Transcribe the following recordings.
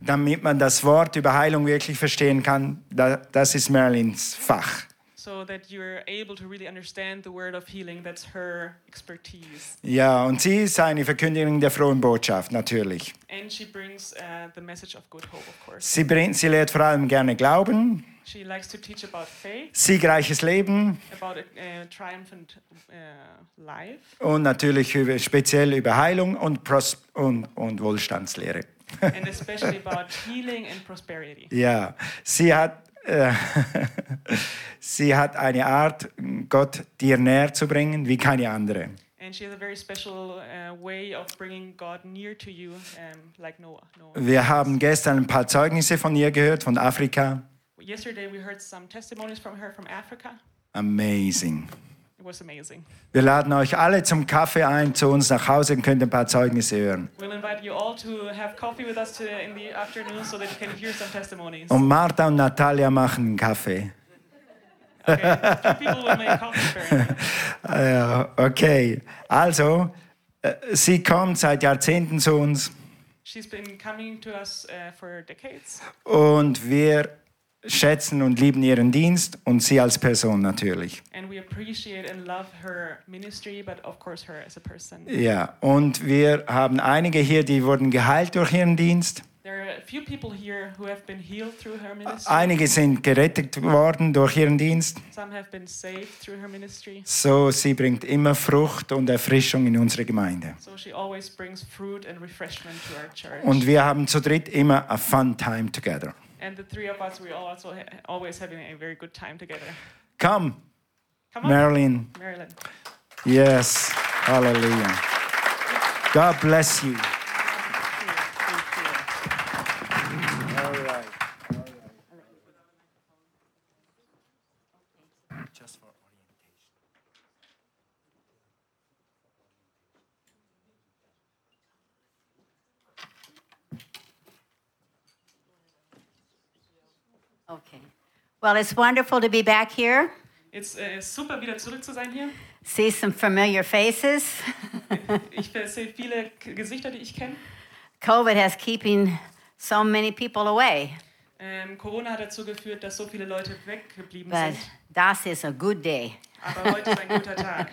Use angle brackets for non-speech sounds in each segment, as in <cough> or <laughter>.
damit man das Wort über Heilung wirklich verstehen kann. Da, das ist Marilyns Fach. So that you're able to really understand the word of healing. That's her expertise. Ja, und sie ist eine Verkündigung der frohen Botschaft, natürlich. And she brings uh, the message of good hope, of course. Sie, bringt, sie lehrt vor allem gerne Glauben, She likes to teach about faith, siegreiches Leben about a uh, triumphant uh, life, und natürlich über, speziell über Heilung und, Pros und, und Wohlstandslehre. And especially about healing and prosperity. <laughs> Ja, sie hat, äh, <laughs> sie hat eine Art, Gott dir näher zu bringen, wie keine andere. And she has a very special uh, way of bringing God near to you, um, like Noah. Noah. Wir haben gestern ein paar Zeugnisse von ihr gehört, von Afrika. Yesterday we heard some testimonies from her from Africa. Amazing. It was amazing. Wir laden euch alle zum Kaffee ein, zu uns nach Hause und könnt ein paar Zeugnisse hören. We'll invite you all to have coffee with us today in the afternoon so that you can hear some testimonies. Und Martha und Natalia machen einen Kaffee. Okay, her. <laughs> Ja, okay. Also, äh, sie kommt seit Jahrzehnten zu uns She's been coming to us uh, for decades, und wir schätzen und lieben ihren Dienst und sie als Person natürlich. ministry, person. Ja, und wir haben einige hier, die wurden geheilt durch ihren Dienst. Einige sind gerettet worden durch ihren Dienst. Some have been saved through her ministry. So, sie bringt immer Frucht und Erfrischung in unsere Gemeinde. So she always brings fruit and refreshment to our church. Und wir haben zu dritt immer a fun time together. And the three of us, we all also ha- always having a very good time together. Come, Come on, Marilyn. Marilyn. Yes, hallelujah. God bless you. Well, it's wonderful to be back here. Jetzt äh, super, wieder zurück zu sein hier. See some familiar faces. <laughs> Ich sehe viele Gesichter, die ich kenne. COVID has keeping so many people away, Ähm, Corona hat dazu geführt, dass so viele Leute weggeblieben but sind. das is a good day. Aber heute ist ein guter <laughs> Tag.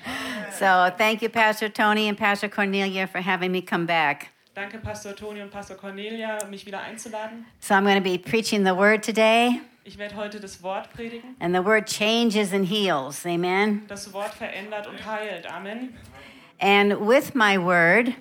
So thank you, Pastor Tony and Pastor Cornelia, for having me come back. Danke, Pastor Toni und Pastor Cornelia, mich wieder einzuladen. So I'm going to be preaching the word today, Ich werde heute das Wort predigen. and the word changes and heals. Amen. Das Wort verändert und heilt. Amen. And with my word,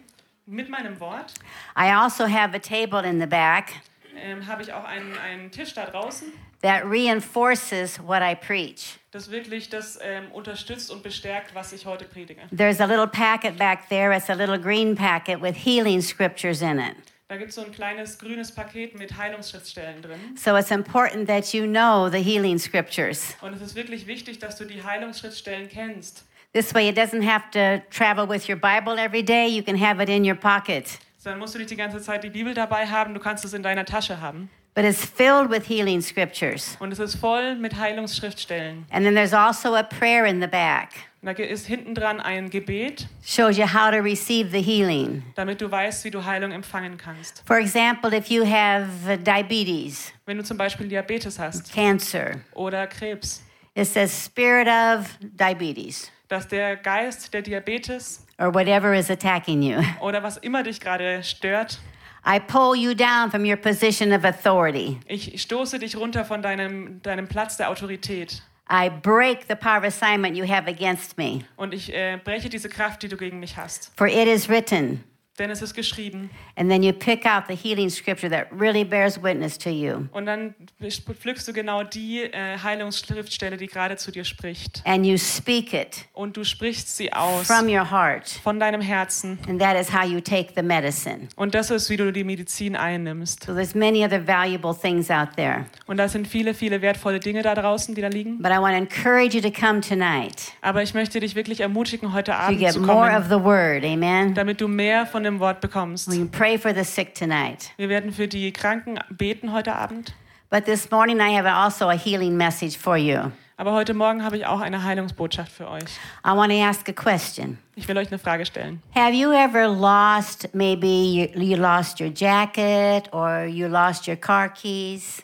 Mit meinem Wort I also have a table in the back ähm, habe ich auch einen, einen Tisch da draußen, that reinforces what I preach. das wirklich das ähm, unterstützt und bestärkt, was ich heute predige. There's a little packet back there. It's a little green packet with healing scriptures in it. Da gibt es so ein kleines grünes Paket mit Heilungsschriftstellen drin. So it's important that you know the healing scriptures. Und es ist wirklich wichtig, dass du die Heilungsschriftstellen kennst. This way, it doesn't have to travel with your Bible every day. You can have it in your pocket. Dann musst du nicht die ganze Zeit die Bibel dabei haben, du kannst es in deiner Tasche haben. But it's filled with healing scriptures. Und es ist voll mit Heilungsschriftstellen. And then there's also a prayer in the back. Und da ist hinten dran ein Gebet, Shows you how to receive the healing. damit du weißt, wie du Heilung empfangen kannst. For example, if you have uh, diabetes, Wenn du zum Beispiel Diabetes hast cancer, oder Krebs, it says spirit of diabetes dass der Geist der Diabetes or whatever is attacking you. <laughs> oder was immer dich gerade stört, I pull you down from your position of authority. ich stoße dich runter von deinem, deinem Platz der Autorität. I break the power of assignment you have against me. Und ich äh, breche diese Kraft, die du gegen mich hast. For it is written, Denn es ist geschrieben. and then you pick out the healing scripture that really bears witness to you. Und dann pflückst du genau die äh, Heilungsschriftstelle, die gerade zu dir spricht. And you speak it Und du sprichst sie aus from your heart. von deinem Herzen. And that is how you take the medicine. Und das ist, wie du die Medizin einnimmst. So there's many other valuable things out there. Und da sind viele, viele wertvolle Dinge da draußen, die da liegen. But I want to encourage you to come tonight. Aber ich möchte dich wirklich ermutigen, heute To Abend get zu more of kommen, the word. Amen. damit du mehr von dem Wort bekommst. We pray for the sick tonight. Wir werden für die Kranken beten heute Abend. But this morning I have also a healing message for you. Aber heute Morgen habe ich auch eine Heilungsbotschaft für euch. I want to ask a question. Ich will euch eine Frage stellen. Have you ever lost, maybe you, you lost your jacket or you lost your car keys?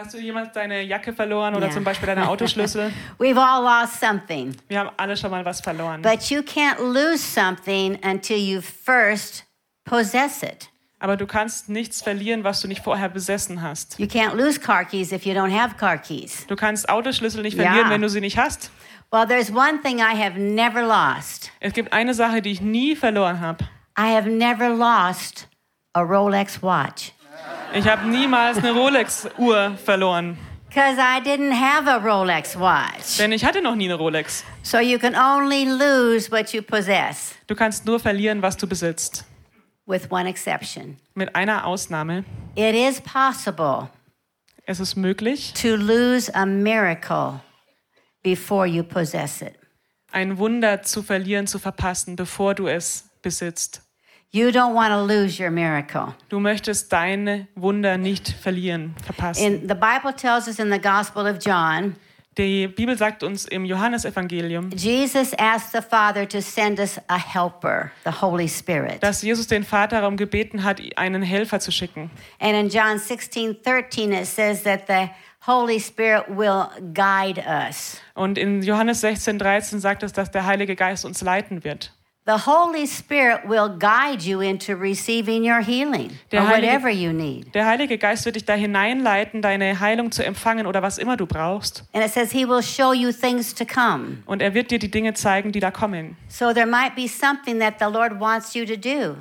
Hast du jemals deine Jacke verloren oder Ja. zum Beispiel deine Autoschlüssel? <laughs> We've all lost something. Wir haben alle schon mal was verloren. But you can't lose something until you first possess it. Aber du kannst nichts verlieren, was du nicht vorher besessen hast. You can't lose car keys if you don't have car keys. Du kannst Autoschlüssel nicht verlieren, wenn du sie nicht hast. Well, there's one thing I have never lost. Es gibt eine Sache, die ich nie verloren habe. I have never lost a Rolex watch Ich habe niemals eine Rolex-Uhr verloren, because I didn't have a Rolex watch. denn ich hatte noch nie eine Rolex. So you can only lose what you possess, Du kannst nur verlieren, was du besitzt. with one exception. Mit einer Ausnahme. It is possible Es ist möglich, to lose a miracle before you possess it. ein Wunder zu verlieren, zu verpassen, bevor du es besitzt. You don't want to lose your miracle. Du möchtest deine Wunder nicht verlieren, verpassen. In the Bible tells us in the Gospel of John, Die Bibel sagt uns im Johannesevangelium, Jesus asked the Father to send us a helper, the Holy Spirit. dass Jesus den Vater darum gebeten hat, einen Helfer zu schicken. And in John 16, 13, it says that the Holy Spirit will guide us. Und in Johannes 16, 13 sagt es, dass der Heilige Geist uns leiten wird. The Holy Spirit will guide you into receiving your healing Der or Heilige- whatever you need. Der Heilige Geist wird dich da hineinleiten, deine Heilung zu empfangen oder was immer du brauchst. And it says he will show you things to come. Und er wird dir die Dinge zeigen, die da kommen. So there might be something that the Lord wants you to do.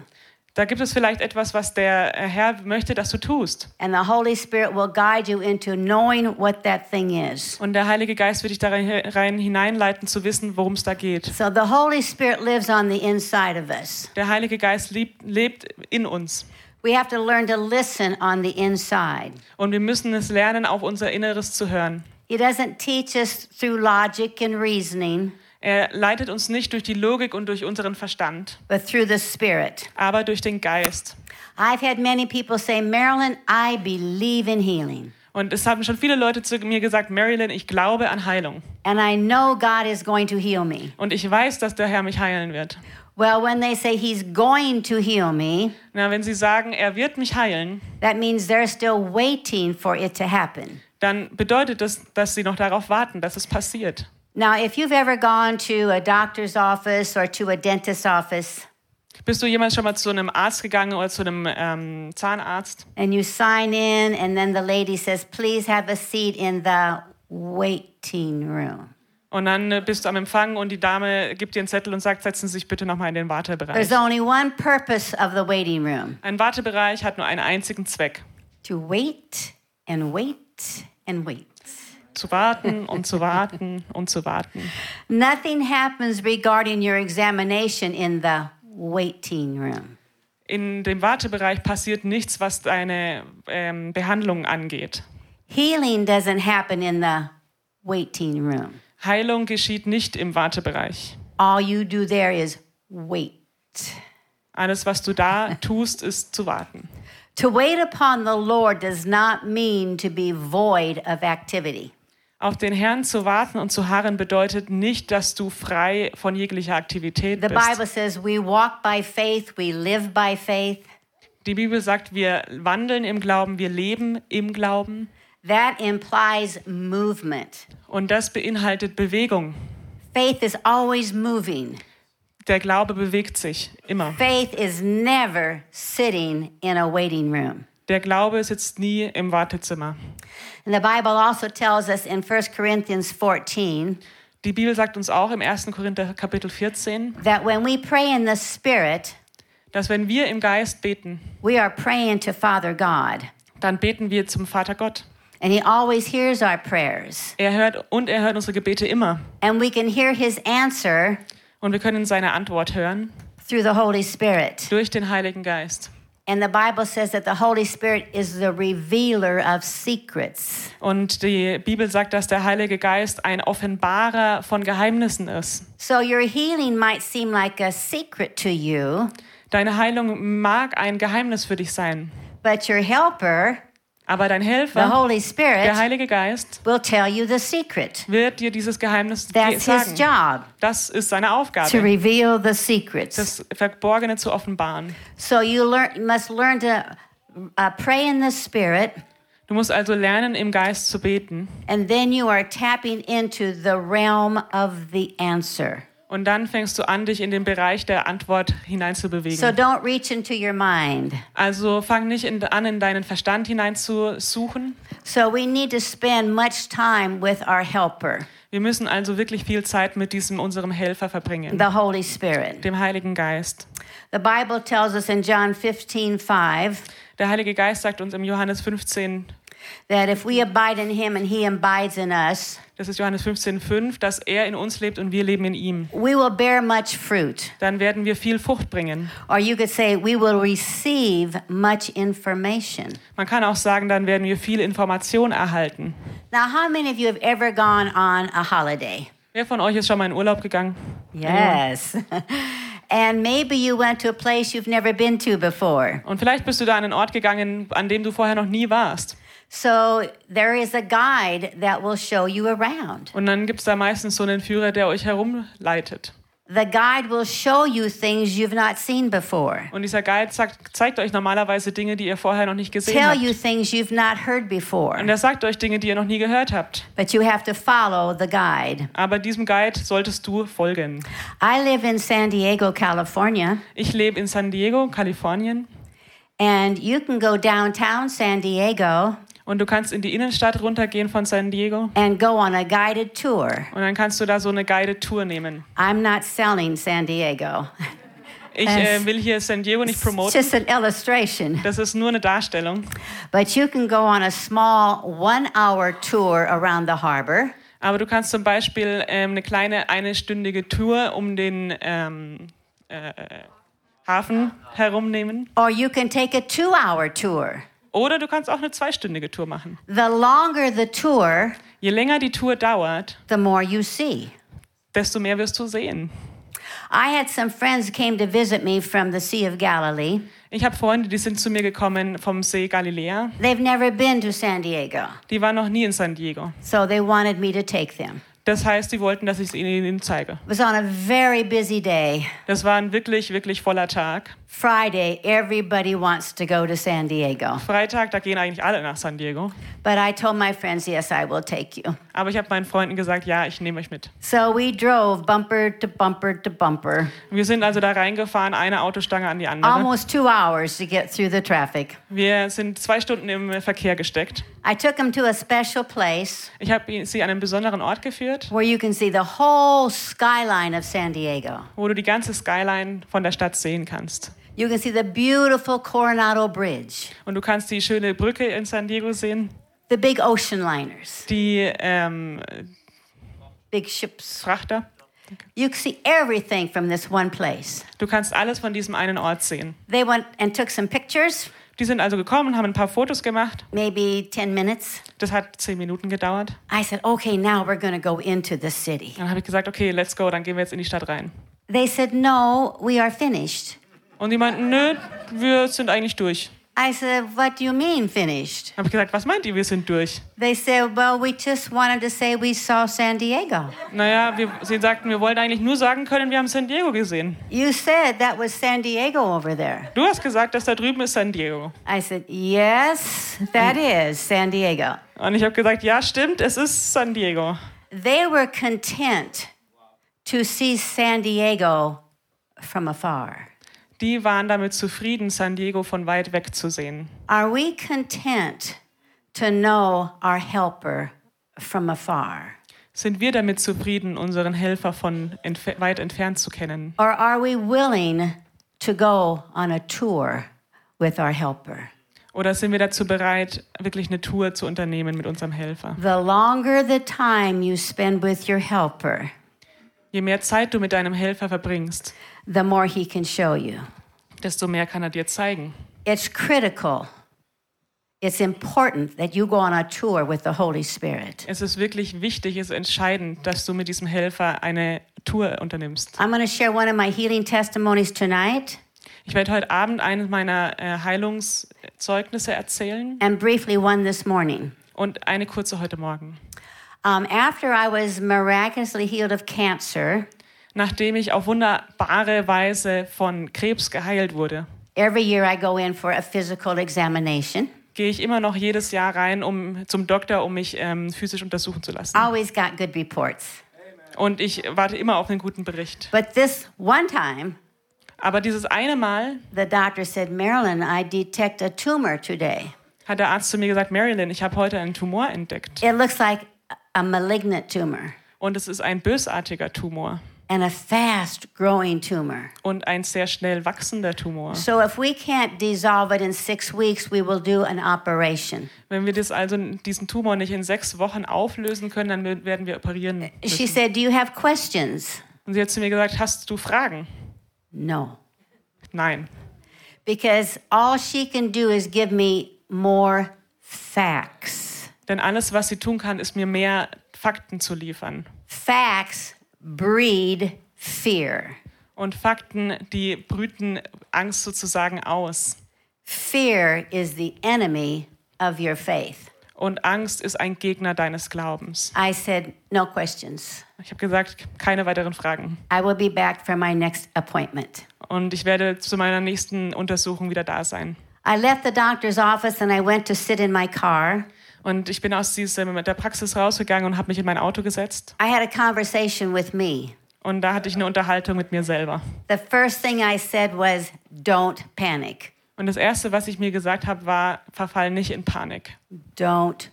Da gibt es vielleicht etwas, was der Herr möchte, dass du tust. And the Holy Spirit will guide you into knowing what that thing is. Und der Heilige Geist wird dich da rein rein hineinleiten, zu wissen, worum es da geht. So the Holy Spirit lives on the inside of us. Der Heilige Geist lebt, lebt in uns. We have to learn to listen on the inside. Und wir müssen es lernen, auf unser Inneres zu hören. He doesn't teach us through logic and reasoning, Er leitet uns nicht durch die Logik und durch unseren Verstand, but through the Spirit. aber durch den Geist. I've had many people say, Marilyn, I believe in healing. Und es haben schon viele Leute zu mir gesagt, Marilyn, ich glaube an Heilung. And I know God is going to heal me. Und ich weiß, dass der Herr mich heilen wird. Well, when they say He's going to heal me, Na, wenn Sie sagen, er wird mich heilen, that means they're still waiting for it to happen. dann bedeutet das, dass Sie noch darauf warten, dass es passiert. Now, if you've ever gone to a doctor's office or to a dentist's office Bist du jemals schon mal zu einem Arzt gegangen oder zu einem ähm, Zahnarzt? and you sign in, and then the lady says, Please have a seat in the waiting room. Und dann äh, bist du am Empfang und die Dame gibt dir einen Zettel und sagt, setzen Sie sich bitte nochmal in den Wartebereich. There's only one purpose of the waiting room Ein Wartebereich hat nur einen einzigen Zweck. to wait and wait and wait. Zu warten und zu warten und zu warten. Nothing happens regarding your examination in the waiting room. In dem Wartebereich passiert nichts, was deine ähm, Behandlung angeht. Healing doesn't happen in the waiting room. Heilung geschieht nicht im Wartebereich. All you do there is wait. Alles, was du da <laughs> tust, ist zu warten. To wait upon the Lord does not mean to be void of activity. Auf den Herrn zu warten und zu harren bedeutet nicht, dass du frei von jeglicher Aktivität The Bible bist. says we walk by faith, we live by faith. Die Bibel sagt, wir wandeln im Glauben, wir leben im Glauben. That implies movement. Und das beinhaltet Bewegung. Faith is always moving. Der Glaube bewegt sich immer. Faith is never sitting in a waiting room. Der Glaube sitzt nie im Wartezimmer. And the Bible also tells us in 1 Corinthians 14 Die Bibel sagt uns auch im 1. Korinther Kapitel 14, that when we pray in the Spirit, dass wenn wir im Geist beten, we are praying to Father God. dann beten wir zum Vater Gott. And He always hears our prayers. Er hört und er hört unsere Gebete immer. And we can hear His answer Und wir können seine Antwort hören through the Holy Spirit. durch den Heiligen Geist. And the Bible says that the Holy Spirit is the revealer of secrets. Und die Bibel sagt, dass der Heilige Geist ein Offenbarer von Geheimnissen ist. So your healing might seem like a secret to you, Deine Heilung mag ein Geheimnis für dich sein, but your helper Aber dein The Helfer, der Heilige Geist, will tell you the secret. wird dir dieses Geheimnis ge- That's his sagen. job Das ist seine to Aufgabe, reveal the secrets. das Verborgene zu offenbaren. So you learn, must learn to uh, pray in the Spirit, Du musst also lernen, im Geist zu beten. and then you are tapping into the realm of the answer. Und dann fängst du an, dich in den Bereich der Antwort hineinzubewegen. So don't reach into your mind. Also fang nicht in, an, in deinen Verstand hinein zu suchen. So we need to spend much time with our helper, Wir müssen also wirklich viel Zeit mit diesem unserem Helfer verbringen, the Holy Spirit. dem Heiligen Geist. The Bible tells us in John 15, 5, Der Heilige Geist sagt uns im Johannes 15, that if we abide in him and he abides in us, das ist Johannes 15, 5, dass er in uns lebt und wir leben in ihm. we will bear much fruit. Dann werden wir viel Frucht bringen. Or you could say, we will receive much information. Man kann auch sagen, dann werden wir viel Information erhalten. Now, how many of you have ever gone on a holiday? Wer von euch ist schon mal in Urlaub gegangen? Yes. <laughs> and maybe you went to a place you've never been to before. Und vielleicht bist du da an einen Ort gegangen, an dem du vorher noch nie warst. So there is a guide that will show you around. Und dann gibt es da meistens so einen Führer, der euch herumleitet. The guide will show you things you've not seen before, Und dieser Guide sagt, zeigt euch normalerweise Dinge, die ihr vorher noch nicht gesehen tell habt. you things you've not heard before. Und er sagt euch Dinge, die ihr noch nie gehört habt. But you have to follow the guide. Aber diesem Guide solltest du folgen. I live in San Diego, California, Ich lebe in San Diego, Kalifornien. and you can go downtown San Diego Und du kannst in die Innenstadt runtergehen von San Diego. and go on a guided tour. Und dann kannst du da so eine Guided Tour nehmen. I'm not selling San Diego. Ich äh, will hier San Diego nicht It's promoten. just an illustration. Das ist nur eine Darstellung. But you can go on a small one hour tour around the harbor, Aber du kannst zum Beispiel ähm, eine kleine einstündige Tour um den ähm, äh, Hafen herumnehmen. or you can take a two hour tour. Oder du kannst auch eine zweistündige Tour machen. The longer the tour, Je länger die Tour dauert, the more you see. desto mehr wirst du sehen. I had some friends came to visit me from the Sea of Galilee. Ich habe Freunde, die sind zu mir gekommen vom See Galiläa. They've never been to San Diego, Die waren noch nie in San Diego. so they wanted me to take them. Das heißt, sie wollten, dass ich es ihnen zeige. It was on a very busy day. Das war ein wirklich, wirklich voller Tag. Friday, everybody wants to go to San Diego. Freitag, da gehen eigentlich alle nach San Diego. But I told my friends, yes, I will take you. Aber ich habe meinen Freunden gesagt, ja, ich nehme euch mit. So we drove bumper to bumper to bumper, Wir sind also da reingefahren, eine Autostange an die andere. almost two hours to get through the traffic. Wir sind zwei Stunden im Verkehr gesteckt. I took them to a special place Ich habe sie an einen besonderen Ort geführt, where you can see the whole skyline of San Diego. wo du die ganze Skyline von der Stadt sehen kannst. You can see the beautiful Coronado Bridge, Und du kannst die schöne Brücke in San Diego sehen, the big ocean liners, die ähm, big ships. Frachter. You see everything from this one place. Du kannst alles von diesem einen Ort sehen. They went and took some pictures, Die sind also gekommen, haben ein paar Fotos gemacht. maybe 10 minutes. Das hat zehn Minuten gedauert. I said, okay, now we're going to go into the city. Dann habe ich gesagt, okay, let's go, dann gehen wir jetzt in die Stadt rein. They said, no, we are finished. Und die meinten, nö, wir sind eigentlich durch. I said, what do you mean finished? Habe ich gesagt, was meint ihr, wir sind durch? They said, well, we just wanted to say we saw San Diego. Naja, wir, sie sagten, wir wollten eigentlich nur sagen können, wir haben San Diego gesehen. You said that was San Diego over there. Du hast gesagt, dass da drüben ist San Diego. I said, yes, that is San Diego. Und ich habe gesagt, ja, stimmt, es ist San Diego. They were content to see San Diego from afar. Die waren damit zufrieden, San Diego von weit weg zu sehen. Are we content to know our helper from afar? Sind wir damit zufrieden, unseren Helfer von entf weit entfernt zu kennen? Or are we willing to go on a tour with our helper? Oder sind wir dazu bereit, wirklich eine Tour zu unternehmen mit unserem Helfer? The longer the time you spend with your helper, Je mehr Zeit du mit deinem Helfer verbringst, the more he can show you. desto mehr kann er dir zeigen. It's critical. It's important that you go on a tour with the Holy Spirit. Es ist wirklich wichtig, es ist entscheidend, dass du mit diesem Helfer eine Tour unternimmst. I'm going to share one of my healing testimonies tonight. Ich werde heute Abend eines meiner äh, Heilungszeugnisse erzählen and briefly one this morning. und eine kurze heute Morgen. Um, after I was miraculously healed of cancer, Nachdem ich auf wunderbare Weise von Krebs geheilt wurde, every year I go in for a physical examination. gehe ich immer noch jedes Jahr rein um, zum Doktor, um mich ähm, physisch untersuchen zu lassen. Always got good reports. Und ich warte immer auf einen guten Bericht. But this one time, Aber dieses eine Mal the doctor said, Marilyn, I detect a tumor today. hat der Arzt zu mir gesagt, Marilyn, ich habe heute einen Tumor entdeckt. It looks like a malignant tumor Und es ist ein bösartiger Tumor and a fast growing tumor. und ein sehr schnell wachsender Tumor. So if we can't dissolve it in six weeks, we will do an operation. Wenn wir das also diesen Tumor nicht in sechs Wochen auflösen können, dann werden wir operieren. She Müssen. said, Do you have questions? Und sie hat zu mir gesagt, hast du Fragen? No. Nein. Because all she can do is give me more facts. Denn alles, was sie tun kann, ist mir mehr Fakten zu liefern. Facts breed fear. Und Fakten, die brüten Angst sozusagen aus. Fear is the enemy of your faith. Und Angst ist ein Gegner deines Glaubens. I said, No questions. Ich habe gesagt, keine weiteren Fragen. I will be back for my next appointment. Und ich werde zu meiner nächsten Untersuchung wieder da sein. I left the doctor's office and I went to sit in my car. Und ich bin aus dieser, mit der Praxis rausgegangen und habe mich in mein Auto gesetzt. I had a conversation with me. Und da hatte ich eine Unterhaltung mit mir selber. The first thing I said was, Don't panic. Und das Erste, was ich mir gesagt habe, war, verfall nicht in Panik. Don't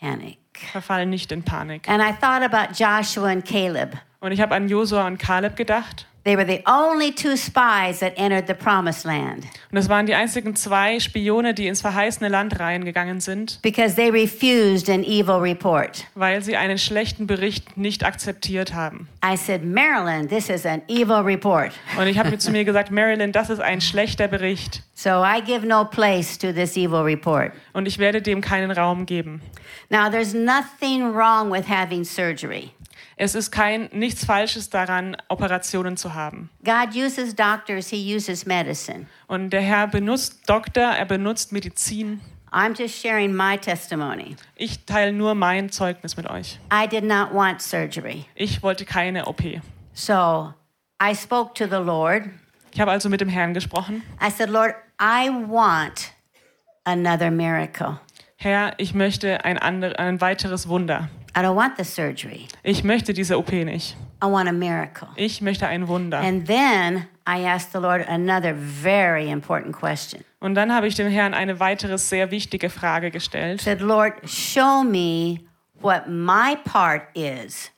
panic. Verfall nicht in Panik. And I thought about Joshua and Caleb. Und ich habe an Josua und Kaleb gedacht. They were the only two spies that entered the promised land Und das waren die einzigen zwei Spione, die ins verheißene Land reingegangen sind, because they refused an evil report. weil sie einen schlechten Bericht nicht akzeptiert haben. I said, Marilyn, this is an evil report. Und ich habe <laughs> zu mir gesagt, Marilyn, das ist ein schlechter Bericht. So I give no place to this evil report. Und ich werde dem keinen Raum geben. Now, there's nothing wrong with having surgery. Es ist kein nichts Falsches daran, Operationen zu haben. God uses doctors, He uses medicine. Und der Herr benutzt Doktor, er benutzt Medizin. I'm just sharing my testimony. Ich teile nur mein Zeugnis mit euch. I did not want surgery. Ich wollte keine OP. So I spoke to the Lord. Ich habe also mit dem Herrn gesprochen. I said, Lord, I want another miracle. Herr, ich möchte ein, ander, ein weiteres Wunder. I don't want the surgery. Ich möchte diese OP nicht. I want a miracle. Ich möchte ein Wunder. And then I asked the Lord another very important question. Und dann habe ich dem Herrn eine weitere sehr wichtige Frage I gestellt. said, Lord, show me what my part is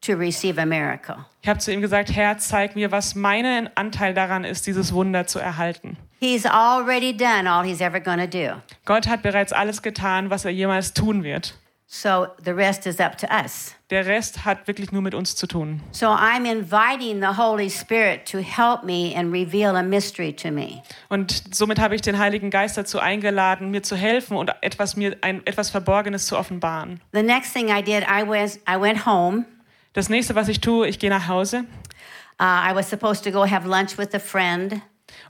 to receive a miracle. Ich habe zu ihm gesagt, Herr, zeig mir, was mein Anteil daran ist, dieses Wunder zu erhalten. He's already done all he's ever going to do. Gott hat bereits alles getan, was er jemals tun wird. So the rest is up to us. Der Rest hat wirklich nur mit uns zu tun. So I'm inviting the Holy Spirit to help me and reveal a mystery to me. Und somit habe ich den Heiligen Geist dazu eingeladen, mir zu helfen und etwas mir ein etwas Verborgenes zu offenbaren. The next thing I did, I was I went home. Das nächste, was ich tue, ich gehe nach Hause Uh, I was supposed to go have lunch with a friend,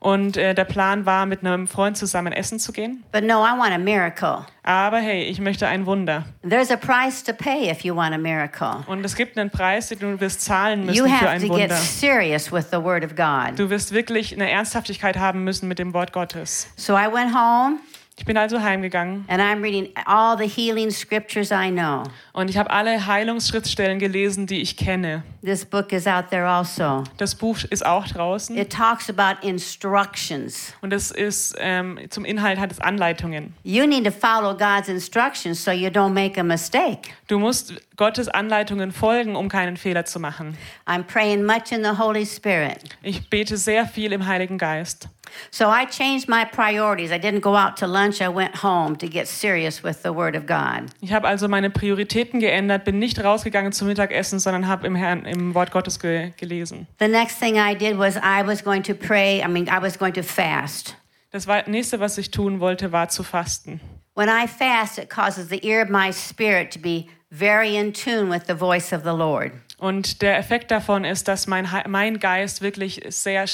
und äh, der Plan war, mit einem Freund zusammen essen zu gehen. but no, I want a miracle. Aber hey, ich möchte ein Wunder. There's a price to pay if you want a miracle. Und es gibt einen Preis, den du wirst zahlen You müssen für have ein to get Wunder. serious with the Word of God. Du wirst wirklich eine Ernsthaftigkeit haben müssen mit dem Wort Gottes. So I went home Ich bin also heimgegangen and I'm reading all the healing scriptures I know. und ich habe alle Heilungsschriftstellen gelesen, die ich kenne. This book is out there also. Das Buch ist auch draußen It talks about instructions. und es ist ähm, zum Inhalt hat es Anleitungen. You need to follow God's instructions so you don't make a mistake. Du musst Gottes Anleitungen folgen, um keinen Fehler zu machen. I'm praying much in the Holy Spirit. Ich bete sehr viel im Heiligen Geist. So I changed my priorities. I didn't go out to lunch. I went home to get serious with the Word of God. Ich habe also meine Prioritäten geändert, bin nicht rausgegangen zum Mittagessen, sondern habe im Herrn im Wort Gottes ge gelesen. The next thing I did was I was going to pray. I mean, I was going to fast. Das war- nächste, was ich tun wollte, war zu fasten. When I fast, it causes the ear of my spirit to be very in tune with the voice of the Lord. Und der Effekt davon ist, dass mein, mein Geist wirklich sehr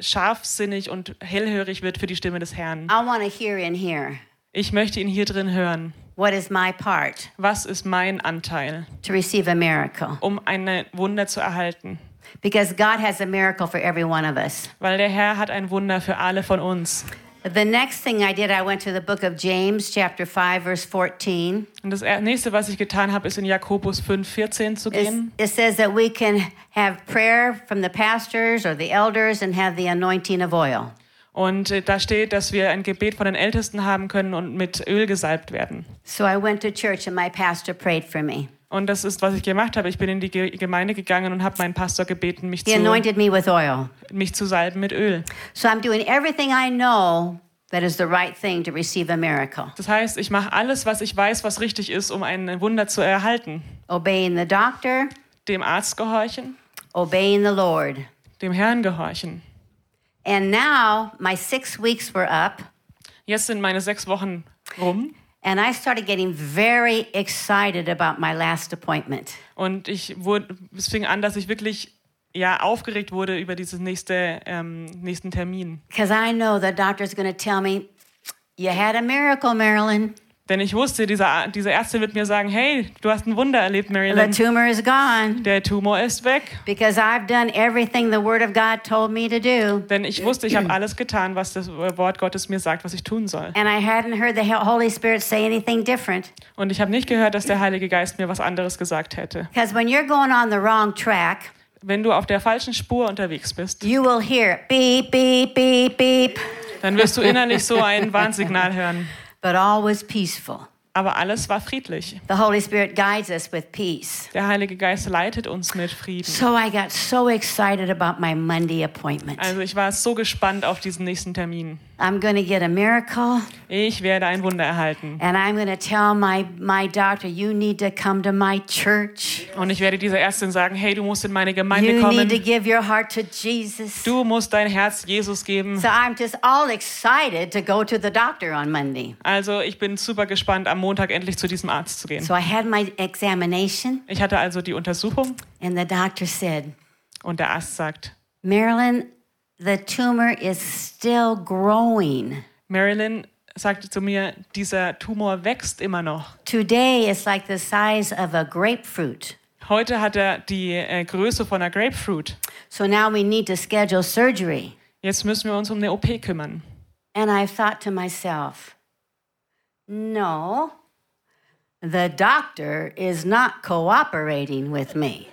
scharfsinnig und hellhörig wird für die Stimme des Herrn. I want to hear in here. Ich möchte ihn hier drin hören. What is my part Was ist mein Anteil, to receive a miracle? um ein Wunder zu erhalten? Because God has a miracle for every one of us. Weil der Herr hat ein Wunder für alle von uns. The next thing I did, I went to the book of James, chapter 5, verse 14. Und das er-, nächste, was ich getan habe, ist in Jakobus 5, 14 zu gehen. It says that we can have prayer from the pastors or the elders and have the anointing of oil. Und äh, da steht, dass wir ein Gebet von den Ältesten haben können und mit Öl gesalbt werden. So I went to church and my pastor prayed for me. Und das ist, was ich gemacht habe. Ich bin in die Ge- Gemeinde gegangen und habe meinen Pastor gebeten, mich He zu, anointed me with oil. mich zu salben mit Öl. So I'm doing everything I know that is the right thing to receive a miracle. Das heißt, ich mache alles, was ich weiß, was richtig ist, um ein Wunder zu erhalten. Obeying the doctor, Dem Arzt gehorchen, obeying the Lord. dem Herrn gehorchen. And now my six weeks were up, Jetzt sind meine sechs Wochen rum and I started getting very excited about my last appointment. und ich wurde, es fing an, dass ich wirklich ja, aufgeregt wurde über diesen nächste, ähm, nächsten Termin. Because I know the doctor's going to tell me, You had a miracle, Marilyn. Denn ich wusste, dieser, diese Ärztin wird mir sagen, hey, du hast ein Wunder erlebt, The Marilyn. tumor is gone Der Tumor ist weg. because I've done everything the Word of God told me to do. Denn ich wusste, ich habe alles getan, was das Wort Gottes mir sagt, was ich tun soll. And I hadn't heard the Holy Spirit say anything different. Und ich habe nicht gehört, dass der Heilige Geist mir was anderes gesagt hätte. Because when you're going on the wrong track, Wenn du auf der falschen Spur unterwegs bist, you will hear beep, beep, beep, beep, dann wirst du innerlich so ein <laughs> Warnsignal hören. But all was peaceful. Aber alles war friedlich. The Holy Spirit guides us with peace. Der Heilige Geist leitet uns mit Frieden. So I got so excited about my Monday appointment. Also ich war so gespannt auf diesen nächsten Termin. I'm going to get a miracle, Ich werde ein Wunder erhalten. and I'm going to tell my, my doctor, you need to come to my church. Und ich werde dieser Ärztin sagen, hey, du musst in meine Gemeinde You need to kommen. give your heart to Jesus. Du musst dein Herz Jesus geben. So I'm just all excited to go to the doctor on Monday. Also ich bin super gespannt, am Montag endlich zu diesem Arzt zu gehen. So I had my examination, Ich hatte also die Untersuchung and the doctor said, und der Arzt sagt, Marilyn, the tumor is still growing. Marilyn sagte zu mir, dieser Tumor wächst immer noch. Today it's like the size of a grapefruit. Heute hat er die äh, Größe von einer Grapefruit. So now we need to schedule surgery. Jetzt müssen wir uns um eine OP kümmern. And I thought to myself, no, the doctor is not cooperating with me.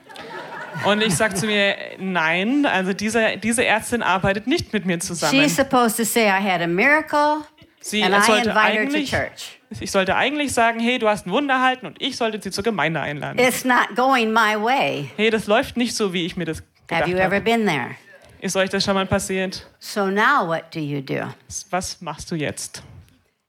Und ich sag zu mir, nein, also diese, diese Ärztin arbeitet nicht mit mir zusammen. She's supposed to say I had a miracle Sie and I sollte invite her to eigentlich, church. ich sollte eigentlich sagen, hey, du hast ein Wunder erhalten und ich sollte sie zur Gemeinde einladen. It's not going my way. Hey, das läuft nicht so, wie ich mir das Have gedacht you ever habe. been there? Ist euch das schon mal passiert? So now what do you do? Was machst du jetzt?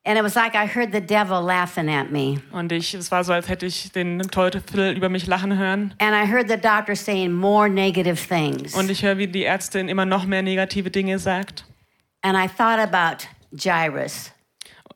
And it was like I heard the devil laughing at me. Und ich, es war so, als hätte ich den Teufel über mich lachen hören. And I heard the doctor saying more negative things. Und ich höre, wie die Ärztin immer noch mehr negative Dinge sagt. And I thought about Jairus.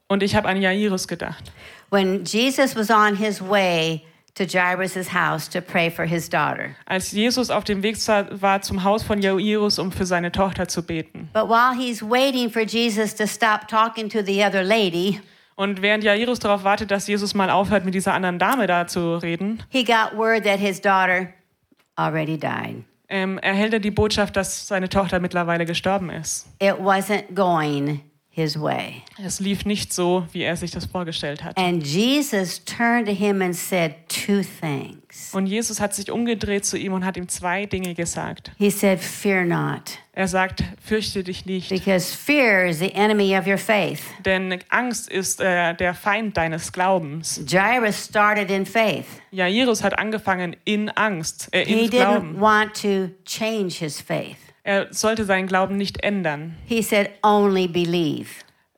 Und ich habe an Jairus gedacht. When Jesus was on his way to Jairus' house to pray for his daughter. Als Jesus auf dem Weg war zum Haus von Jairus, um für seine Tochter zu beten. But while he's waiting for Jesus to stop talking to the other lady, Und während Jairus darauf wartet, dass Jesus mal aufhört, mit dieser anderen Dame da zu reden, he got word that his daughter already died. ähm, erhält er die Botschaft, dass seine Tochter mittlerweile gestorben ist. It wasn't going his way. Es lief nicht so, wie er sich das vorgestellt hat. And Jesus turned to him and said two things. Und Jesus hat sich umgedreht zu ihm und hat ihm zwei Dinge gesagt. He said, Fear not, Er sagt, fürchte dich nicht, because fear is the enemy of your faith. denn Angst ist äh, der Feind deines Glaubens. Jairus started in faith. Jairus hat angefangen in Angst, äh, He in didn't Glauben. want to change his faith. Er sollte seinen Glauben nicht ändern. He said, Only believe.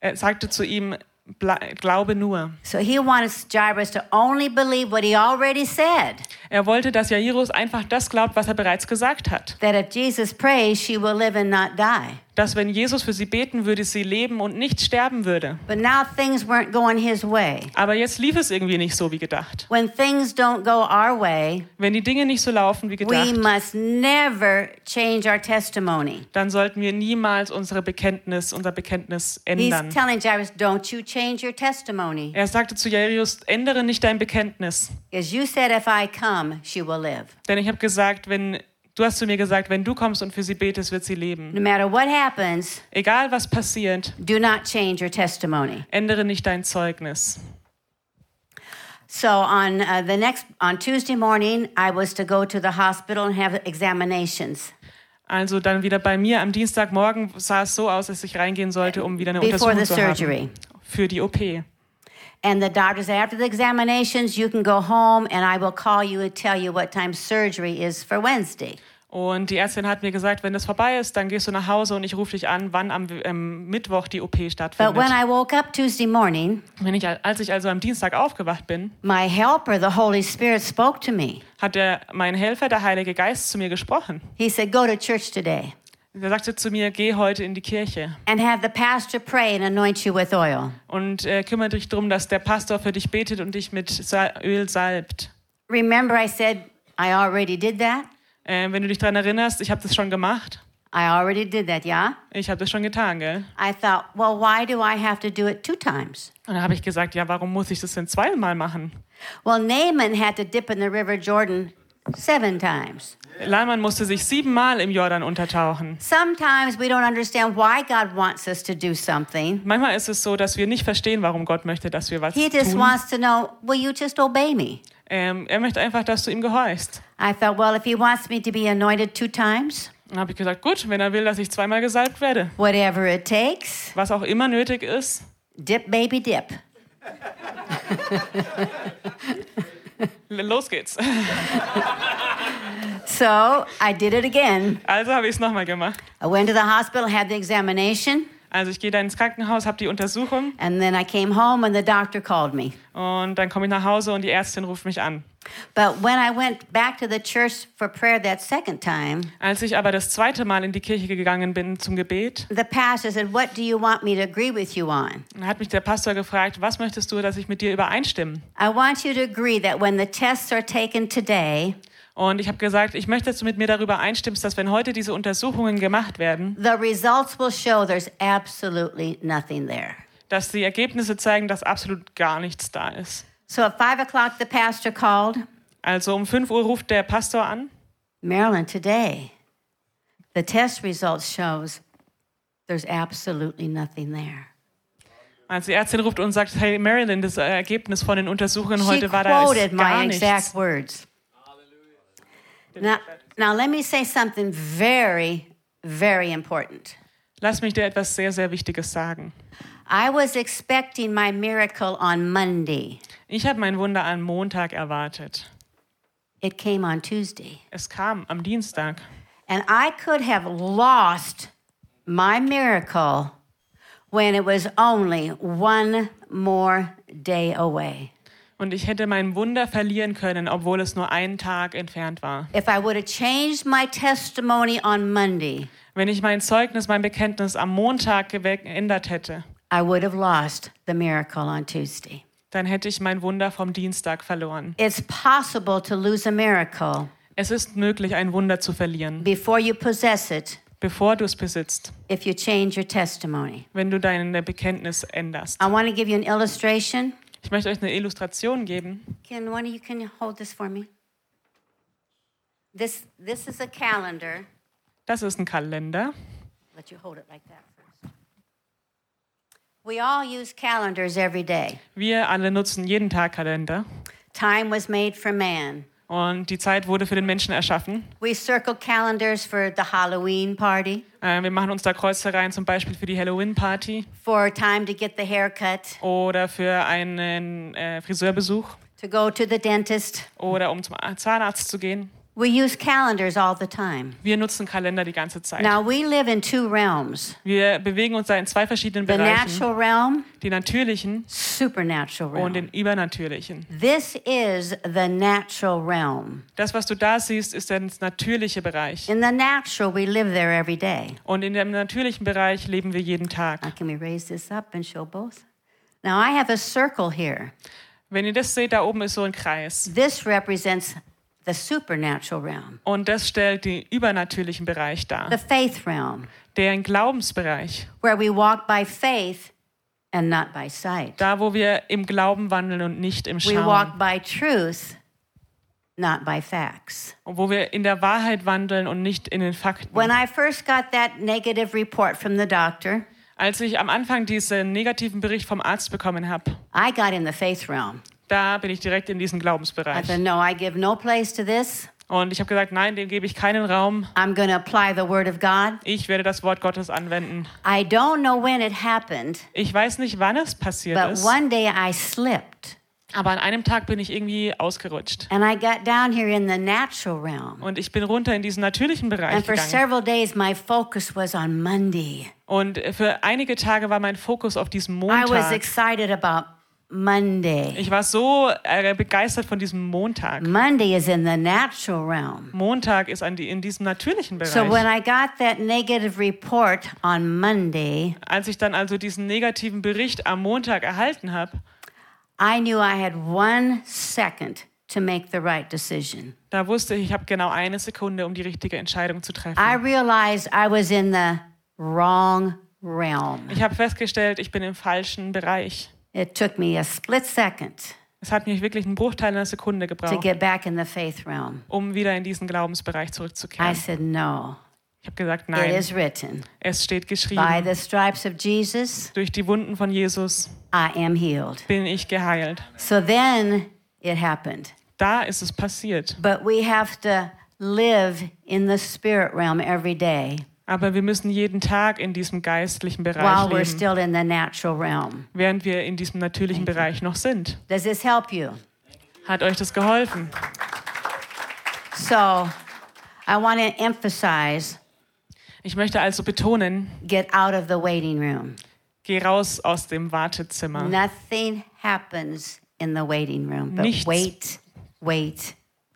Er sagte zu ihm, "Ble- glaube nur. So he wants Jairus to only believe what he already said Er wollte, dass Jairus einfach das glaubt, was er bereits gesagt hat. that if Jesus prays, she will live and not die. Dass wenn Jesus für sie beten würde, sie leben und nicht sterben würde. But now things weren't going his way. Aber jetzt lief es irgendwie nicht so wie gedacht. When things don't go our way, Wenn die Dinge nicht so laufen wie we gedacht, must never change our testimony. dann sollten wir niemals unsere Bekenntnis, unser Bekenntnis He's ändern. telling Jairus, don't you change your testimony. Er sagte zu Jairus, ändere nicht dein Bekenntnis. Said come. Denn ich habe gesagt, wenn du hast zu mir gesagt, wenn du kommst und für sie betest, wird sie leben. No matter what happens, Egal was passiert, do not change your testimony. ändere nicht dein Zeugnis. So on uh, the next on Tuesday morning, I was to go to the hospital and have examinations Also dann wieder bei mir am Dienstagmorgen sah es so aus, dass ich reingehen sollte, um wieder eine before Untersuchung zu haben surgery. für die OP. And the doctor said, after the examinations, you can go home and I will call you and tell you what time surgery is for Wednesday. Und die Ärztin hat mir gesagt, wenn das vorbei ist, dann gehst du nach Hause und ich rufe dich an, wann am ähm, Mittwoch die OP But when stattfindet. I woke up Tuesday morning, Wenn ich, als ich also am Dienstag aufgewacht bin, my helper, the Holy Spirit, spoke to me. hat der, mein Helfer, der Heilige Geist, zu mir gesprochen. He said, Go to church today Er sagte zu mir, geh heute in die Kirche and have the pastor pray and anoint you with oil. und äh, kümmere dich darum, dass der Pastor für dich betet und dich mit Sa Öl salbt. Remember, I said, I already did that? Äh, wenn du dich daran erinnerst, ich habe das schon gemacht. I already did that, yeah? Ich habe das schon getan, gell? I thought, well, why do I have to do it two times? Und dann habe ich gesagt, ja, warum muss ich das denn zweimal machen? Well, Naaman had to dip in the River Jordan seven times. Laiman musste sich siebenmal im Jordan untertauchen. Sometimes we don't understand why God wants us to do something. Manchmal ist es so, dass wir nicht verstehen, warum Gott möchte, dass wir was He just tun. wants to know, will you just obey me? Ähm, er möchte einfach, dass du ihm gehorchst. I thought, well, if he wants me to be anointed two times, Dann habe ich gesagt, gut, wenn er will, dass ich zweimal gesalbt werde, whatever it takes, was auch immer nötig ist, dip, baby, dip. <laughs> los geht's. <laughs> So I did it again. Also habe ich es nochmal gemacht. I went to the hospital, had the examination, Also ich gehe da ins Krankenhaus, habe die Untersuchung and then I came home and the doctor called me. und dann komme ich nach Hause und die Ärztin ruft mich an. But when I went back to the church for prayer that second time, Als ich aber das zweite Mal in die Kirche gegangen bin zum Gebet, the pastor said, What do you want me to agree with you on? hat mich der Pastor gefragt, was möchtest du, dass ich mit dir übereinstimme? I want you to agree that when the tests are taken today, Und ich habe gesagt, ich möchte, dass du mit mir darüber einstimmst, dass wenn heute diese Untersuchungen gemacht werden, the results will show there's absolutely nothing there. dass die Ergebnisse zeigen, dass absolut gar nichts da ist. So at five o'clock, the pastor called Also um 5 Uhr ruft der Pastor an. Marilyn today. The test results shows there's absolutely nothing there. Als die Ärztin ruft und sagt, hey Marilyn, das Ergebnis von den Untersuchungen She heute war da ist gar my nichts. exact words. Now, now let me say something very, very important. Lass mich dir etwas sehr, sehr Wichtiges sagen. I was expecting my miracle on Monday. Ich habe mein Wunder am Montag erwartet. It came on Tuesday. Es kam am Dienstag. And I could have lost my miracle when it was only one more day away. Und ich hätte mein Wunder verlieren können, obwohl es nur einen Tag entfernt war. If I would have changed my testimony on Monday, Wenn ich mein Zeugnis, mein Bekenntnis am Montag geändert hätte, I would have lost the miracle on Tuesday. dann hätte ich mein Wunder vom Dienstag verloren. It's possible to lose a miracle Es ist möglich, ein Wunder zu verlieren, before you possess it bevor du es besitzt, if you change your testimony. wenn du dein Bekenntnis änderst. I want to give you an illustration. Ich möchte euch eine Illustration geben. Can one of you can hold this for me? This this is a calendar. Das ist ein Kalender. Let you hold it like that first. We all use calendars every day. Wir alle nutzen jeden Tag Kalender. Time was made for man. Und die Zeit wurde für den Menschen erschaffen. We circle calendars for the Halloween party, Äh, wir machen uns da Kreuze rein, zum Beispiel für die Halloween-Party for time to get the haircut, oder für einen äh, Friseurbesuch to go to the dentist. oder um zum Zahnarzt zu gehen. We use calendars all the time. Wir nutzen Kalender die ganze Zeit. Now, we live in two realms Wir bewegen uns da in zwei verschiedenen the Bereichen. natural realm, Die natürlichen supernatural und den realm. übernatürlichen. This is the natural realm. Das, was du da siehst, ist der natürliche Bereich. In the natural, we live there every day. Und in dem natürlichen Bereich leben wir jeden Tag. Now, can we raise this up and show both? Now, I have a circle here. Wenn ihr das seht, da oben ist so ein Kreis. This represents the realm, Und das stellt den übernatürlichen Bereich dar. the faith realm, Der Glaubensbereich. where we walk by faith and not by sight. Da, wo wir im Glauben wandeln und nicht im We Schauen. walk by truth, not by facts. Und wo wir in der Wahrheit wandeln und nicht in den Fakten. When I first got that negative report from the doctor, Als ich am Anfang diesen negativen Bericht vom Arzt bekommen habe, I got in the faith realm. Da bin ich direkt in diesen I Glaubensbereich. said, No, I give no place to this. Und ich habe gesagt, nein, dem gebe ich keinen Raum. I'm going to apply the word of God. Ich werde das Wort Gottes anwenden. I don't know when it happened, Ich weiß nicht, wann es passiert but ist, one day I slipped aber an einem Tag bin ich irgendwie ausgerutscht. and I got down here in the natural realm. Und ich bin runter in diesen natürlichen Bereich And for gegangen. several days, my focus was on Monday. Und für einige Tage war mein Fokus auf diesem I was Montag. excited about Monday. Ich war so äh, begeistert von diesem Montag. Monday is in the natural realm. Montag ist an die, in diesem natürlichen So when Bereich. I got that negative report on Monday, Als ich dann also diesen negativen Bericht am Montag erhalten habe, I knew I had one second to make the right decision. da wusste ich, ich habe genau eine Sekunde, um die richtige Entscheidung zu treffen. I realized I was in the wrong realm. Ich habe festgestellt, ich bin im falschen Bereich. It took me a split second Es hat mich wirklich einen Bruchteil einer Sekunde to gebraucht, get back in the faith realm. um wieder in diesen Glaubensbereich I zurückzukehren. said, No, Ich habe gesagt, it nein, is written. es steht By geschrieben, the stripes of Jesus, durch die Wunden von Jesus I am healed. bin ich geheilt. So then it happened. Da ist es passiert. But we have to live in the spirit realm every day Aber wir müssen jeden Tag in diesem geistlichen Bereich while we're leben, still in the natural realm. während wir in diesem natürlichen Bereich noch sind. Does this help you? Hat euch das geholfen? So I want to emphasize Ich möchte also betonen, get out of the waiting room. geh raus aus dem Wartezimmer. Nothing happens in the waiting room, but Nichts. wait, wait,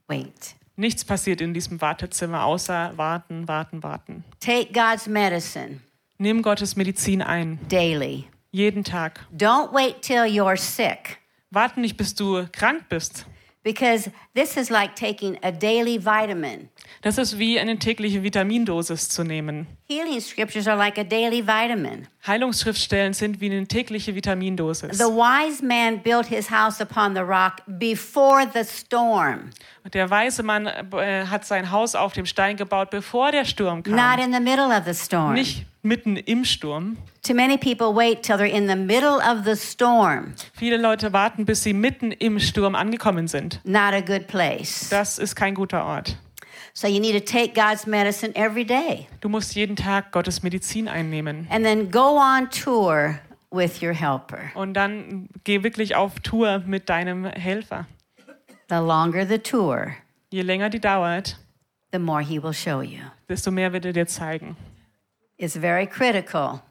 wait. Nichts passiert in diesem Wartezimmer, außer warten, warten, warten. Take God's medicine Nimm Gottes Medizin ein, daily. jeden Tag. Don't wait till you're sick Warte nicht, bis du krank bist. Because this is like taking a daily vitamin. Das ist wie eine tägliche Vitamindosis zu nehmen. Healing scriptures are like a daily vitamin. Heilungsschriftstellen sind wie eine tägliche Vitamindosis. The wise man built his house upon the rock before the storm, Der weise Mann äh, hat sein Haus auf dem Stein gebaut, bevor der Sturm kam. not in the middle of the storm. Nicht mitten im Sturm. Too many people wait till they're in the middle of the storm. Viele Leute warten, bis sie mitten im Sturm angekommen sind. Not a good place. Das ist kein guter Ort. So you need to take God's medicine every day Du musst jeden Tag Gottes Medizin einnehmen. and then go on tour with your helper. Und dann geh wirklich auf Tour mit deinem Helfer. The longer the tour, Je länger die dauert, the more he will show you. desto mehr wird er dir zeigen. It's very critical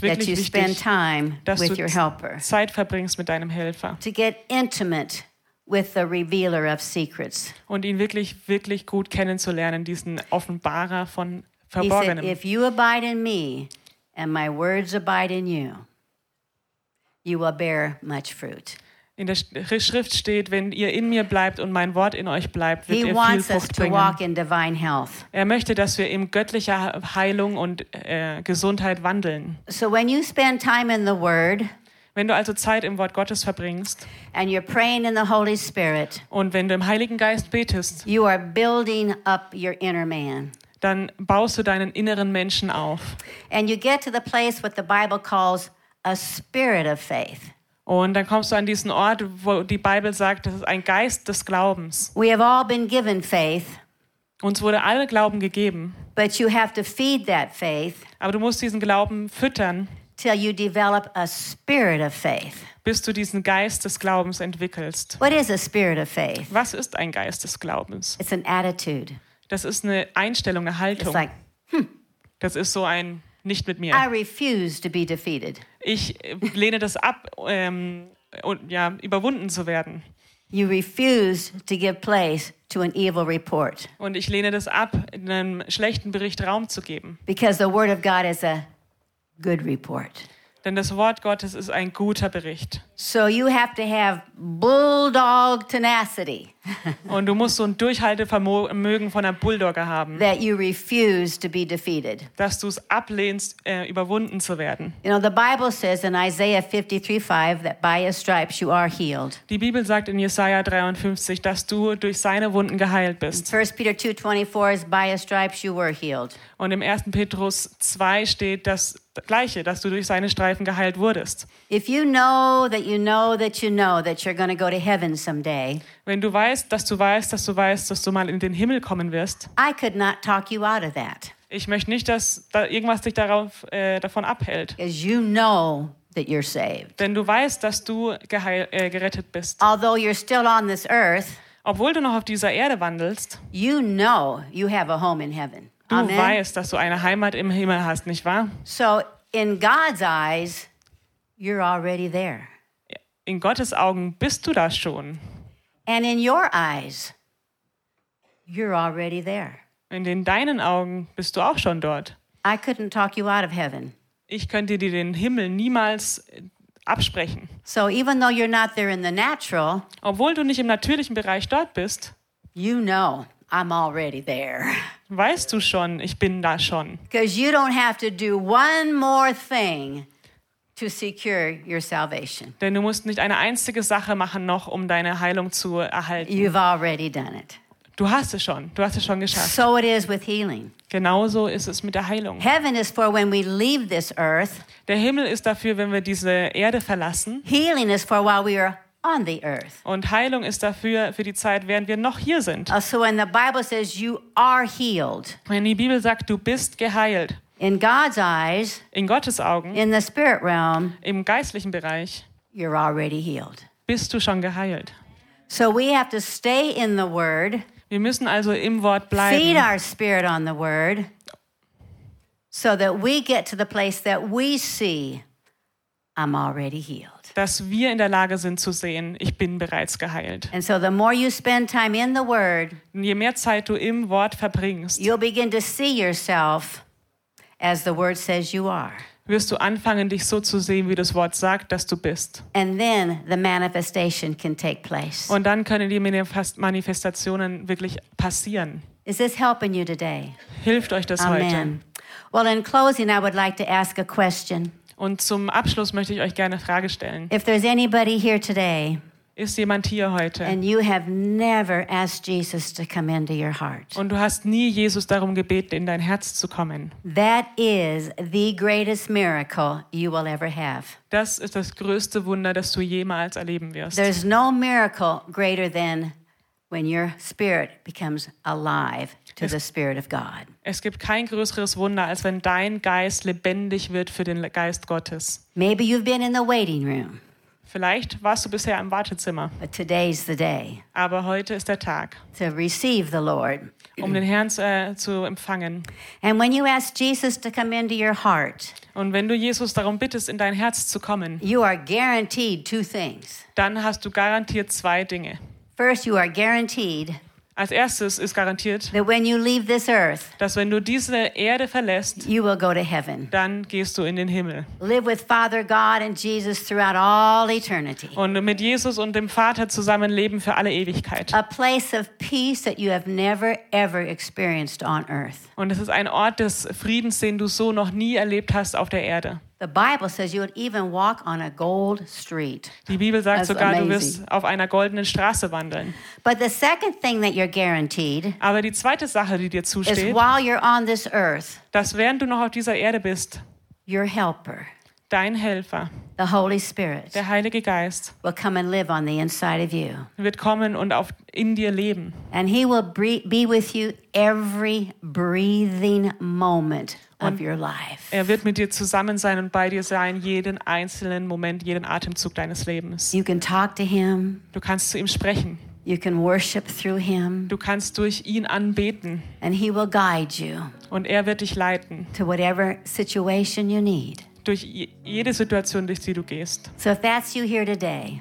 that you spend time with your helper Zeit verbringst mit deinem Helfer to get intimate with the revealer of secrets. und ihn wirklich, wirklich gut kennenzulernen, diesen Offenbarer von He said, Verborgenem. If you abide in me and my words abide in you, you will bear much fruit. In der Sch- Schrift steht, wenn ihr in mir bleibt und mein Wort in euch bleibt, wird He ihr viel Frucht to bringen. walk in divine health. Er möchte, dass wir in göttlicher Heilung und äh, Gesundheit wandeln. So when you spend time in the Word Wenn du also Zeit im Wort Gottes verbringst and you're praying in the Holy Spirit, und wenn du im Heiligen Geist betest, you are building up your inner man. dann baust du deinen inneren Menschen auf. And you get to the place what the Bible calls a spirit of faith. Und dann kommst du an diesen Ort, wo die Bibel sagt, das ist ein Geist des Glaubens. We have all been given faith, Uns wurde alle Glauben gegeben, but you have to feed that faith aber du musst diesen Glauben füttern till you develop a spirit of faith. bis du diesen Geist des Glaubens entwickelst. What is a spirit of faith? Was ist ein Geist des Glaubens? It's an attitude. Das ist eine Einstellung, eine It's Haltung. like, Das ist so ein nicht mit I mir. refuse to be defeated. Ich äh, lehne das ab, ähm, und, ja, überwunden zu werden. You refuse to give place to an evil report Und ich lehne das ab, einem schlechten Bericht Raum zu geben. because the word of God is a good report. Denn das Wort Gottes ist ein guter Bericht. So you have to have bulldog tenacity <laughs> Und du musst so ein Durchhaltevermögen von einem Bulldogger haben, that you refuse to be defeated. dass du es ablehnst, äh, überwunden zu werden. You know, the Bible says in Isaiah 53 5 that by his stripes you are healed. Die Bibel sagt in Jesaja 53, dass du durch seine Wunden geheilt bist. 1 Peter 2:24 is by his stripes you were healed. Und im 1. Petrus 2 steht das Gleiche, dass du durch seine Streifen geheilt wurdest. If you know that you know that you know that you're going to go to heaven someday, Wenn du weißt, dass du weißt, dass du weißt, dass du mal in den Himmel kommen wirst, I could not talk you out of that ich möchte nicht, dass da irgendwas dich darauf, äh, davon abhält. you know that you're saved. Denn du weißt, dass du geheil, äh, gerettet bist. Although you're still on this earth, Obwohl du noch auf dieser Erde wandelst, you know you have a home in heaven. Du Amen. weißt, dass du eine Heimat im Himmel hast, nicht wahr? So, in God's eyes, you're already there. In Gottes Augen bist du da schon. And in your eyes, you're already there. Und in deinen Augen bist du auch schon dort. I couldn't talk you out of heaven. Ich könnte dir den Himmel niemals äh, absprechen. So, even though you're not there in the natural, Obwohl du nicht im natürlichen Bereich dort bist, you know I'm already there. weißt du schon, ich bin da schon. Because you don't have to do one more thing to secure your salvation. Denn du musst nicht eine einzige Sache machen noch, um deine Heilung zu erhalten. You've already done it. Du hast es schon. Du hast es schon geschafft. So it is with healing. Genauso ist es mit der Heilung. Heaven is for when we leave this earth, Der Himmel ist dafür, wenn wir diese Erde verlassen. healing is for while we are on the earth. Und Heilung ist dafür für die Zeit, während wir noch hier sind. Uh, so when the Bible says you are healed, Wenn die Bibel sagt, du bist geheilt, in God's eyes, in Gottes Augen, in the spirit realm, im geistlichen Bereich, you're already healed. bist du schon geheilt. So we have to stay in the Word, Wir müssen also im Wort bleiben. feed our spirit on the Word, so that we get to the place that we see I'm already healed. Dass wir in der Lage sind zu sehen, ich bin bereits geheilt. And so the more you spend time in the Word, je mehr Zeit du im Wort verbringst, you'll begin to see yourself as the Word says you are. wirst du anfangen, dich so zu sehen, wie das Wort sagt, dass du bist. And then the manifestation can take place. Und dann können die Manifest- Manifestationen wirklich passieren. Is this helping you today? Hilft euch das heute? Amen. Well, in closing, I would like to ask a question. Und zum Abschluss möchte ich euch gerne eine Frage stellen. If there's anybody here today Ist jemand hier heute and you have never asked Jesus to come into your heart, und du hast nie Jesus darum gebeten, in dein Herz zu kommen? that is the greatest miracle you will ever have. Das ist das größte Wunder, das du jemals erleben wirst. There's no miracle greater than when your spirit becomes alive to the Spirit of God. Es gibt kein größeres Wunder, als wenn dein Geist lebendig wird für den Geist Gottes. Maybe you've been in the waiting room, Vielleicht warst du bisher im Wartezimmer, but today's the day aber heute ist der Tag, to receive the Lord. um den Herrn zu, äh, zu empfangen. And when you ask Jesus to come into your heart, Und wenn du Jesus darum bittest, in dein Herz zu kommen, you are guaranteed two things. dann hast du garantiert zwei Dinge. First, you are guaranteed Als erstes ist garantiert, that when you leave this earth, dass wenn du diese Erde verlässt, you will go to heaven. dann gehst du in den Himmel. Live with Father God and Jesus throughout all eternity. Und mit Jesus und dem Vater zusammen leben für alle Ewigkeit. A place of peace that you have never, ever experienced on earth. Und es ist ein Ort des Friedens, den du so noch nie erlebt hast auf der Erde. The Bible says you would even walk on a gold street. Die Bibel sagt That's sogar, du wirst auf einer goldenen Straße wandeln. But the second thing that you're guaranteed Aber die zweite Sache, die dir zusteht, is while you're on this earth, dass während du noch auf dieser Erde bist, your helper, dein Helfer, the Holy Spirit, der Heilige Geist, will come and live on the inside of you. wird kommen und auf, in dir leben. And he will be with you every breathing moment of your life. Er wird mit dir zusammen sein und bei dir sein, jeden einzelnen Moment, jeden Atemzug deines Lebens. You can talk to him, Du kannst zu ihm sprechen. you can worship through him, Du kannst durch ihn anbeten and he will guide you und er wird dich leiten to whatever situation you need. Durch je- jede Situation, durch die du gehst. So if that's you here today,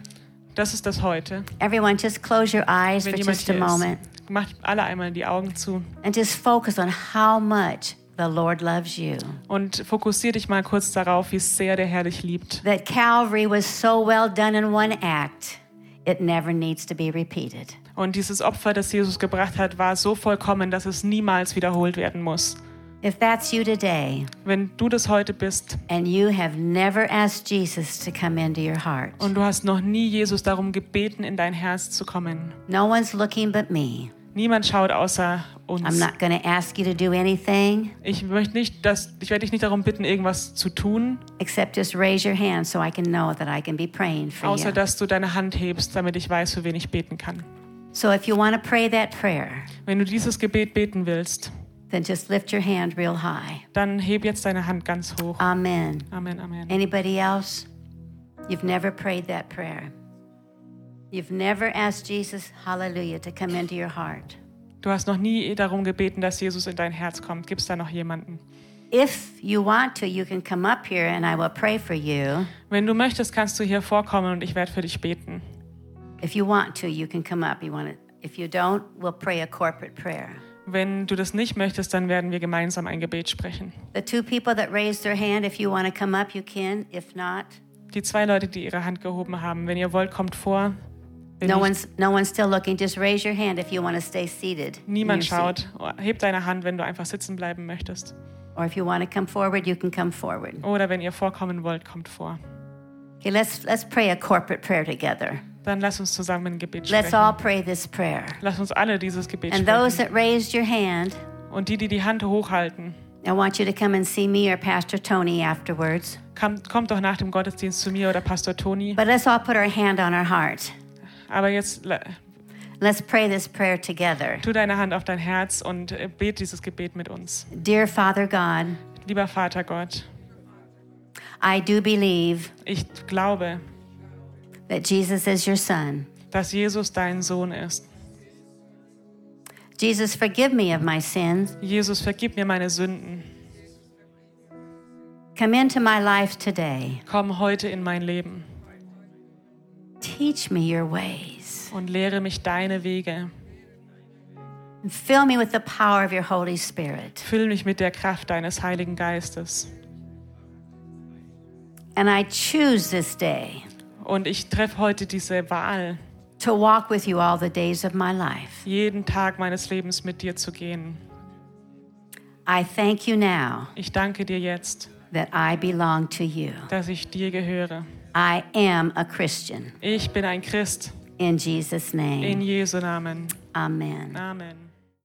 Das ist das heute. everyone just close your eyes Wenn for just a moment ist, macht alle einmal die Augen zu and just focus on how much the Lord loves you. und fokussier dich mal kurz darauf, wie sehr der Herr dich liebt. That Calvary was so well done in one act, it never needs to be repeated. Und dieses Opfer, das Jesus gebracht hat, war so vollkommen, dass es niemals wiederholt werden muss. If that's you today Wenn du das heute bist and you have never asked Jesus to come into your heart, und du hast noch nie Jesus darum gebeten, in dein Herz zu kommen, no one's looking but me. niemand schaut außer I'm uns. not going to ask you to do anything Ich möchte nicht, dass ich werde dich nicht darum bitten, irgendwas zu tun, except just raise your hand so I can know that I can be praying for außer you. dass du deine Hand hebst, damit ich weiß, für wen ich beten kann. So if you want to pray that prayer, Wenn du dieses Gebet beten willst, then just lift your hand real high. dann heb jetzt deine Hand ganz hoch. Amen. Amen, Amen. Anybody else? You've never prayed that prayer. You've never asked Jesus, hallelujah, to come into your heart. Du hast noch nie darum gebeten, dass Jesus in dein Herz kommt. Gibt es da noch jemanden? If you want to, you can come up here and I will pray for you. Wenn du möchtest, kannst du hier vorkommen und ich werde für dich beten. If you want to, you can come up. You want to, if you don't, we'll pray a corporate prayer. Wenn du das nicht möchtest, dann werden wir gemeinsam ein Gebet sprechen. The two people that raised their hand, if you want to come up, you can. If not, Die zwei Leute, die ihre Hand gehoben haben, wenn ihr wollt, kommt vor. Wenn no nicht, one's no one's still looking. Just raise your hand if you want to stay seated. in niemand your seat. schaut, heb deine Hand, wenn du einfach sitzen bleiben möchtest. Or if you want to come forward, you can come forward. Oder wenn ihr vorkommen wollt, kommt vor. Okay, let's let's pray a corporate prayer together. Dann lass uns zusammen ein Gebet Let's sprechen. all pray this prayer. Lass uns alle dieses Gebet And those sprechen. that raised your hand, Und die, die die Hand hochhalten, I want you to come and see me or Pastor Tony afterwards. kommt, kommt doch nach dem Gottesdienst zu mir oder Pastor Toni. But let's all put our hand on our heart. Aber jetzt le- Let's pray this prayer together. tu deine Hand auf dein Herz und äh, bet dieses Gebet mit uns. Dear Father God, Lieber Vater Gott, I do believe ich glaube, that Jesus is your son. dass Jesus dein Sohn ist. Jesus, forgive me of my sins. Jesus, vergib mir meine Sünden. Come into my life today. Komm heute in mein Leben Teach me your ways. und lehre mich deine Wege. And fill me with the power of your Holy Spirit. Füll mich mit der Kraft deines Heiligen Geistes. And I choose this day Und ich treffe heute diese Wahl, to walk with you all the days of my life. jeden Tag meines Lebens mit dir zu gehen. I thank you now Ich danke dir jetzt, that I belong to you. dass ich dir gehöre. I am a Christian. Ich bin ein Christ. In Jesus' In name, Jesu Namen. amen. Amen.